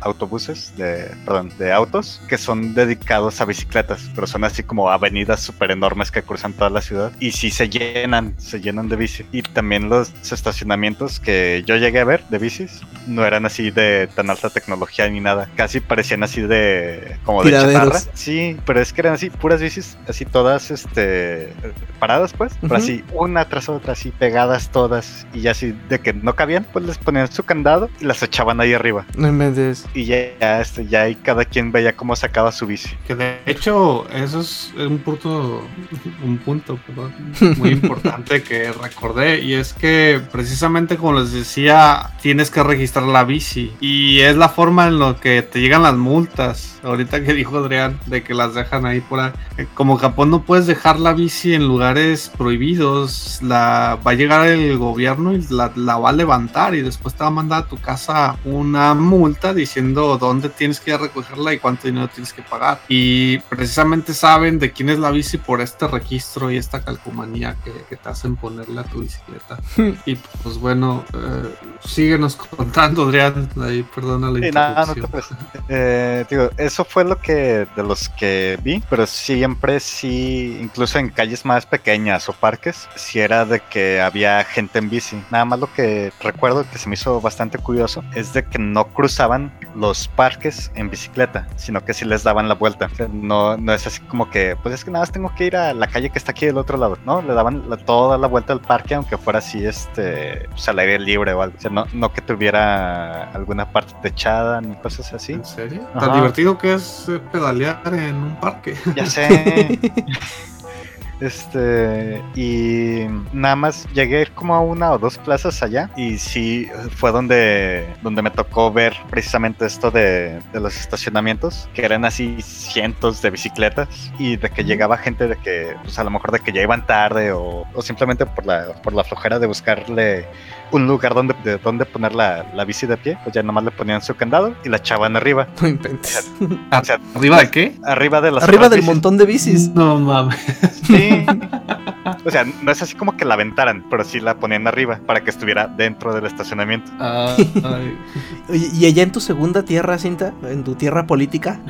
autobuses, de, perdón, de autos autos que son dedicados a bicicletas, pero son así como avenidas súper enormes que cruzan toda la ciudad. Y sí se llenan, se llenan de bici. Y también los estacionamientos que yo llegué a ver de bicis no eran así de tan alta tecnología ni nada. Casi parecían así de como de Tiraderos. chatarra. Sí, pero es que eran así puras bicis, así todas este paradas pues, pero Ujú. así una tras otra, así pegadas todas y ya así de que no cabían, pues les ponían su candado y las echaban ahí arriba. No inventes. Y ya, ya, este, ya ahí cada quien veía cómo sacaba su bici. Que de hecho, eso es un punto, un punto perdón, muy importante que recordé. Y es que precisamente como les decía, tienes que registrar la bici. Y es la forma en la que te llegan las multas. Ahorita que dijo Adrián, de que las dejan ahí por ahí. Eh, Como Japón no puedes dejar la bici en lugares prohibidos, la va a llegar el gobierno y la, la va a levantar y después te va a mandar a tu casa una multa diciendo dónde tienes que ir a recogerla y cuánto dinero tienes que pagar. Y precisamente saben de quién es la bici por este registro y esta calcomanía que, que te hacen ponerle a tu bicicleta. y pues bueno, eh, síguenos contando, Adrián. Ahí, perdona la Sí, nada, no te interrupción. Eh, digo, eso fue lo que de los que vi, pero siempre sí, incluso en calles más pequeñas o parques, sí era de que había gente en bici. Nada más lo que recuerdo que se me hizo bastante curioso es de que no cruzaban los parques en bicicleta, sino que sí les daban la vuelta. O sea, no, no es así como que, pues es que nada más tengo que ir a la calle que está aquí del otro lado. No, le daban la- toda la vuelta al parque, aunque fuera así, este, pues, al aire libre o algo. O sea, no, no que tuviera alguna parte techada ni cosas así. ¿En serio? Ajá. Tan divertido que es eh, pedalear en un parque. Ya sé. Este, y nada más llegué como a una o dos plazas allá y sí fue donde, donde me tocó ver precisamente esto de, de los estacionamientos, que eran así cientos de bicicletas y de que llegaba gente de que, pues a lo mejor de que ya iban tarde o, o simplemente por la, por la flojera de buscarle un lugar donde, de donde poner la, la bici de pie, pues ya nomás le ponían su candado y la echaban arriba. No inventes. O sea, ¿Arriba de qué? arriba de las Arriba del bicis. montón de bicis. No mames. Sí. O sea, no es así como que la aventaran, pero sí la ponían arriba para que estuviera dentro del estacionamiento. Ay. Oye, ¿y allá en tu segunda tierra, Cinta? ¿En tu tierra política?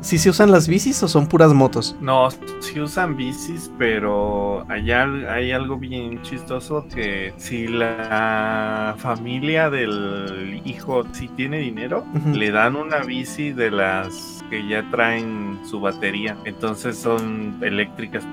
¿Sí se usan las bicis o son puras motos? No, sí usan bicis, pero allá hay algo bien chistoso que si la familia del hijo sí tiene dinero, le dan una bici de las que ya traen su batería. Entonces son eléctricas Ah, de-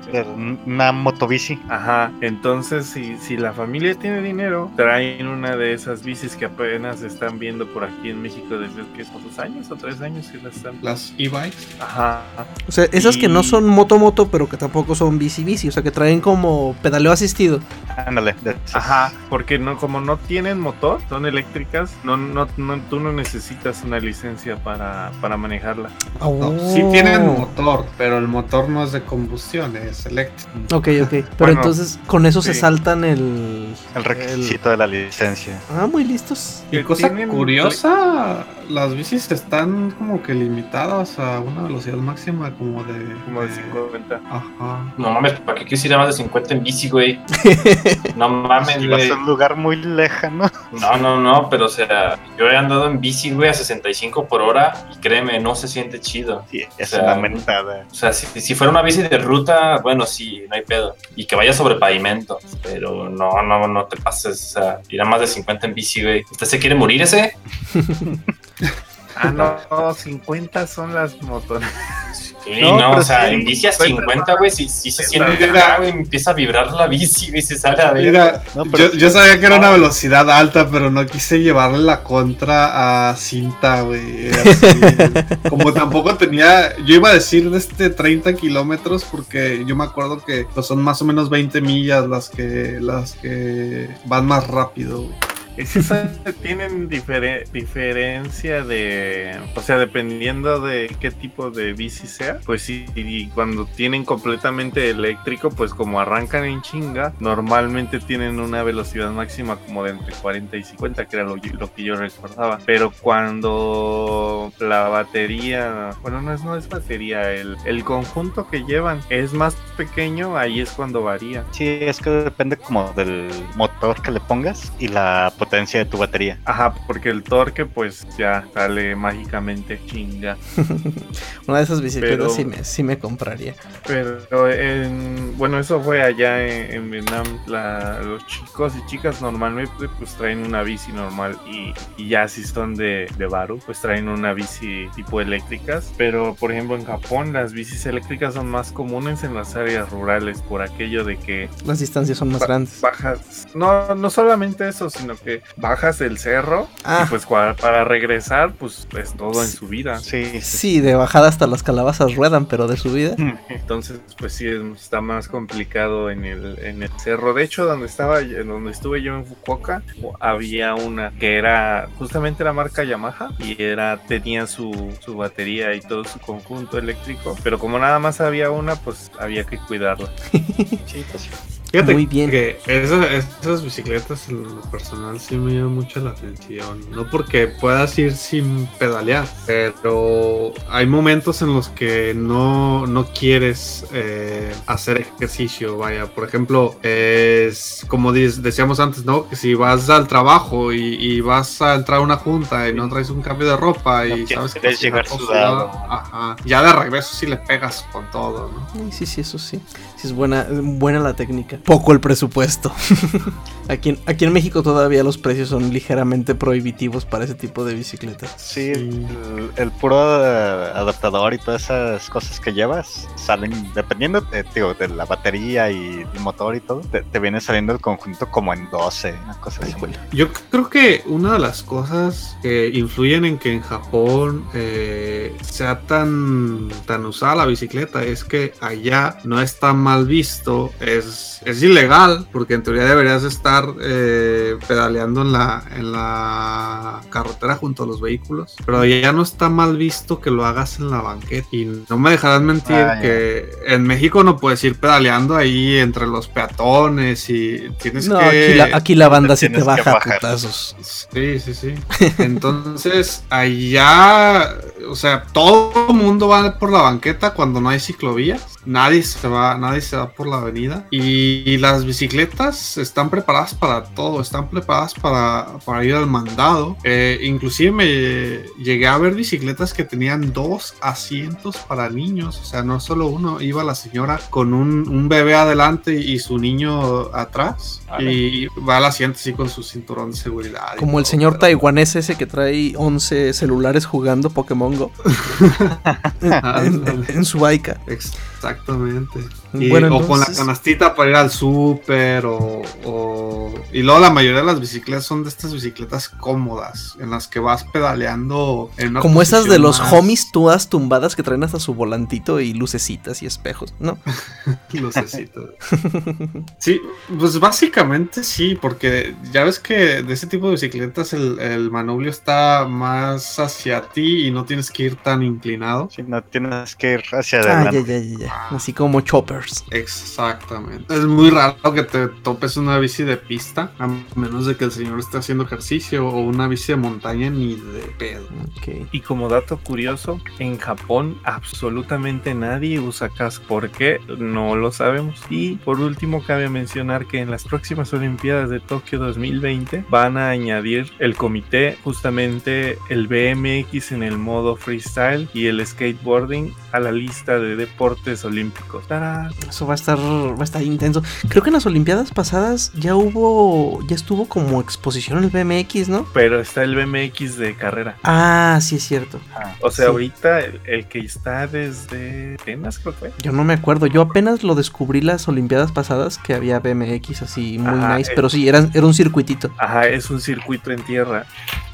prácticamente. de una motobici. Ajá, entonces si, si la familia tiene dinero, traen una de esas bicis que apenas están viendo por aquí en México desde que son dos años o tres años que las están. Las e-bikes. Ajá, O sea, esas que no son moto-moto, pero que tampoco son bici-bici. O sea, que traen como pedaleo asistido. Ándale. ajá, porque no, como no tienen motor, son eléctricas, no, no, no, tú no necesitas una licencia para, para manejarla. No, Oh. sí tienen motor, pero el motor no es de combustión, es eléctrico. Ok, ok. Pero Bueno, entonces con eso se saltan el... El requisito de la licencia. Ah, muy listos. Y cosa curiosa, las bicis están como que limitadas a una velocidad máxima como de... Como de de- 50. Aja. No mames, ¿para qué quieres ir a más de 50 en bici, güey? No mames, Si vas güey. a un lugar muy lejano. No, no, no, pero o sea, yo he andado en bici, güey, a 65 por hora y créeme, no se siente chido. Sí, es O sea, una mentada. O sea, si, si fuera una bici de ruta, bueno, sí, no hay pedo. Y que vaya sobre pavimento. Pero no, no, no te pases. O sea, ir a más de 50 en bici, güey. ¿Usted se quiere morir ese? Ah, no, no, 50 son las motos. Sí, No, o sea, sí, en bici a 50, güey, si, si se siente, güey, empieza a vibrar la bici, güey, se sale a ver. Mira, No, yo, yo sabía que era una velocidad alta, pero no quise llevarle la contra a cinta, güey. así. Como tampoco tenía, yo iba a decir de este 30 kilómetros porque yo me acuerdo que pues, son más o menos 20 millas las que las que van más rápido. güey. Esas tienen difere- diferencia de, o sea, dependiendo de qué tipo de bici sea, pues sí, y cuando tienen completamente eléctrico, pues como arrancan en chinga, normalmente tienen una velocidad máxima como de entre 40 y 50, que era lo, lo que yo recordaba. Pero cuando la batería, bueno, no es, no es batería, el, el conjunto que llevan es más pequeño, ahí es cuando varía. Sí, es que depende como del motor que le pongas y la potencia potencia de tu batería. Ajá, porque el torque pues ya sale mágicamente chinga. Una de esas bicicletas Pero- sí, me, sí me compraría. Pero en, bueno, eso fue allá en, en Vietnam. La- los chicos y chicas normalmente pues traen una bici normal y, y ya si son de, de Baru pues traen una bici tipo eléctricas. Pero por ejemplo en Japón las bicis eléctricas son más comunes en las áreas rurales por aquello de que Las distancias son más Ba- grandes. bajas, no, no solamente eso, sino que bajas del cerro Ah. y pues para regresar pues es todo en su vida. Sí, sí. De bajada hasta las calabazas ruedan, pero de subida. Entonces, pues sí, es- está más complicado en el, en el cerro. De hecho, donde estaba, en donde estuve yo en Fukuoka, había una que era justamente la marca Yamaha y era tenía su, su batería y todo su conjunto eléctrico. Pero como nada más había una, pues había que cuidarla. Sí, pues sí. Fíjate Muy bien. que esa- esas bicicletas en lo personal sí me llaman mucho la atención. No porque puedas ir sin pedalear, pero hay momentos en los que no, no quieres eh, hacer ejercicio. Vaya, por ejemplo, es como decíamos antes, ¿no? Que si vas al trabajo y, y vas a entrar a una junta y no traes un cambio de ropa No y sabes que llegar sudado. Ajá. Ya de regreso sí le pegas con todo, ¿no? Sí, sí, eso sí. Sí, es buena, buena la técnica. Poco el presupuesto. aquí, en, aquí en México todavía los precios son ligeramente prohibitivos para ese tipo de bicicletas. Sí, Sí. El, el puro eh, adaptador y todas esas cosas que llevas salen, dependiendo eh, digo, de la batería y el motor y todo, te, te viene saliendo el conjunto como en 12, una cosa así. Yo creo que una de las cosas que influyen en que en Japón eh, sea tan, tan usada la bicicleta es que allá no está mal visto, es, es ilegal, porque en teoría deberías estar eh, pedaleando en la, en la carretera junto a los vehículos, pero allá no está mal visto que lo hagas en la banqueta. Y no me dejarás mentir Ah, ya. que en México no puedes ir pedaleando ahí entre los peatones y tienes No, que... aquí la, aquí la banda sí te baja a putazos. Sí, sí, sí. Entonces, allá, o sea, todo el mundo va por la banqueta cuando no hay ciclovías. Nadie se va, nadie se va por la avenida. Y, las bicicletas están preparadas para todo, están preparadas para, para ir al mandado. Eh, inclusive me llegué a ver bicicletas que tenían dos asientos para niños, o sea, no solo uno. Iba la señora con un, un bebé adelante y su niño atrás. Vale. Y va al asiento así con su cinturón de seguridad. Como el señor pero- taiwanés ese que trae 11 celulares jugando Pokémon Go en, en- en su baica. Exactamente. Y- Bueno, o con la canastita para ir al súper o, o- Y luego la mayoría de las bicicletas son de estas bicicletas cómodas en las que vas pedaleando en una Como esas de los más homies todas tumbadas que traen hasta su volantito y lucecitas y espejos, ¿no? lucecita. Sí, pues básicamente sí, porque ya ves que de ese tipo de bicicletas el, el manubrio está más hacia ti y no tienes que ir tan inclinado. Sí, no tienes que ir hacia Ah, ya, adelante. ya, ya, ya. Así como choppers. Exactamente. Es muy raro que te topes una bici de pista, a menos de que el señor esté haciendo ejercicio o una bici de montaña ni de pedo. Ok. Y como dato curioso, en Japón absolutamente nadie usa casco. ¿Por qué? No lo sabemos. Y por último, cabe mencionar que en las próximas Olimpiadas de Tokio 2020 van a añadir el comité justamente el BMX en el modo freestyle y el skateboarding a la lista de deportes olímpicos. ¡Tarán! Eso va a estar, va a estar intenso. Creo que en las Olimpiadas pasadas ya hubo, ya estuvo como exposición el BMX, ¿no? Pero está el BMX de carrera. Ah, sí es cierto. O sea, Sí. ahorita el, el que está desde apenas creo que fue. Yo no me acuerdo. Yo apenas lo descubrí las Olimpiadas pasadas que había BMX así muy Ajá, nice, pero sí era, era un circuitito. Ajá, es un circuito en tierra.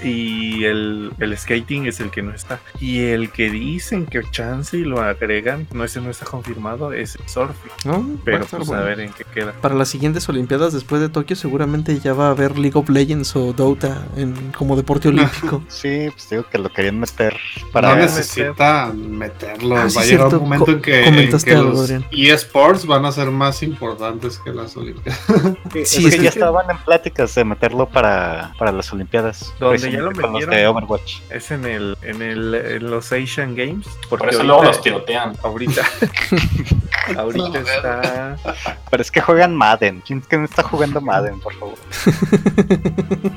Y el, el skating es el que no está. Y el que dicen que chance y lo agregan, no ese no está confirmado, es el surfing. ¿no? A Pero estar pues bueno. a ver en qué queda. Para las siguientes Olimpiadas después de Tokio seguramente ya va a haber League of Legends o Dota en, como deporte olímpico. Sí, pues digo que lo querían meter para. no necesita meterlo. Ah, sí, Va a llegar cierto. un momento Co- en que, en comentaste que algo, los eSports van a ser más importantes que las Olimpiadas. Sí, es es que que- ya estaban en pláticas de meterlo para, para las Olimpiadas. Donde ya lo metieron. de Overwatch. Es en el en el en los Asian Games. Porque Por eso ahorita luego los tirotean. Ahorita. Ahorita está. Pero es que juegan Madden. ¿Quién es que no está jugando Madden, por favor?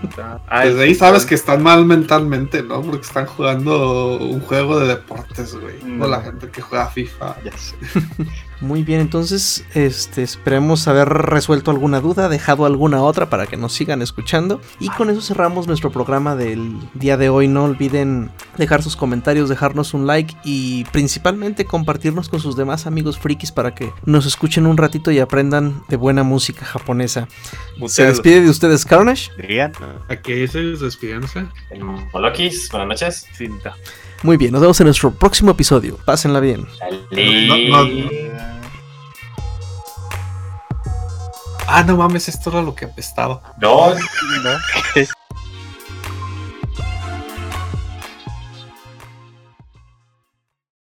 está- Ah, Desde el ahí sabes que están mal mentalmente, ¿no? Porque están jugando un juego de deportes, güey. No la gente que juega FIFA. Ya sé. Muy bien, entonces este, esperemos haber resuelto alguna duda, dejado alguna otra para que nos sigan escuchando. Y con eso cerramos nuestro programa del día de hoy. No olviden dejar sus comentarios, dejarnos un like y principalmente compartirnos con sus demás amigos frikis para que nos escuchen un ratito y aprendan de buena música japonesa. Se despide de ustedes Carnage. Dirían. Aquí ellos despídense. Molokis, buenas noches. Cinta. Muy bien, nos vemos en nuestro próximo episodio. Pásenla bien. Ali. No, no, Ah, no mames, esto era lo que apestaba. No, ¿No?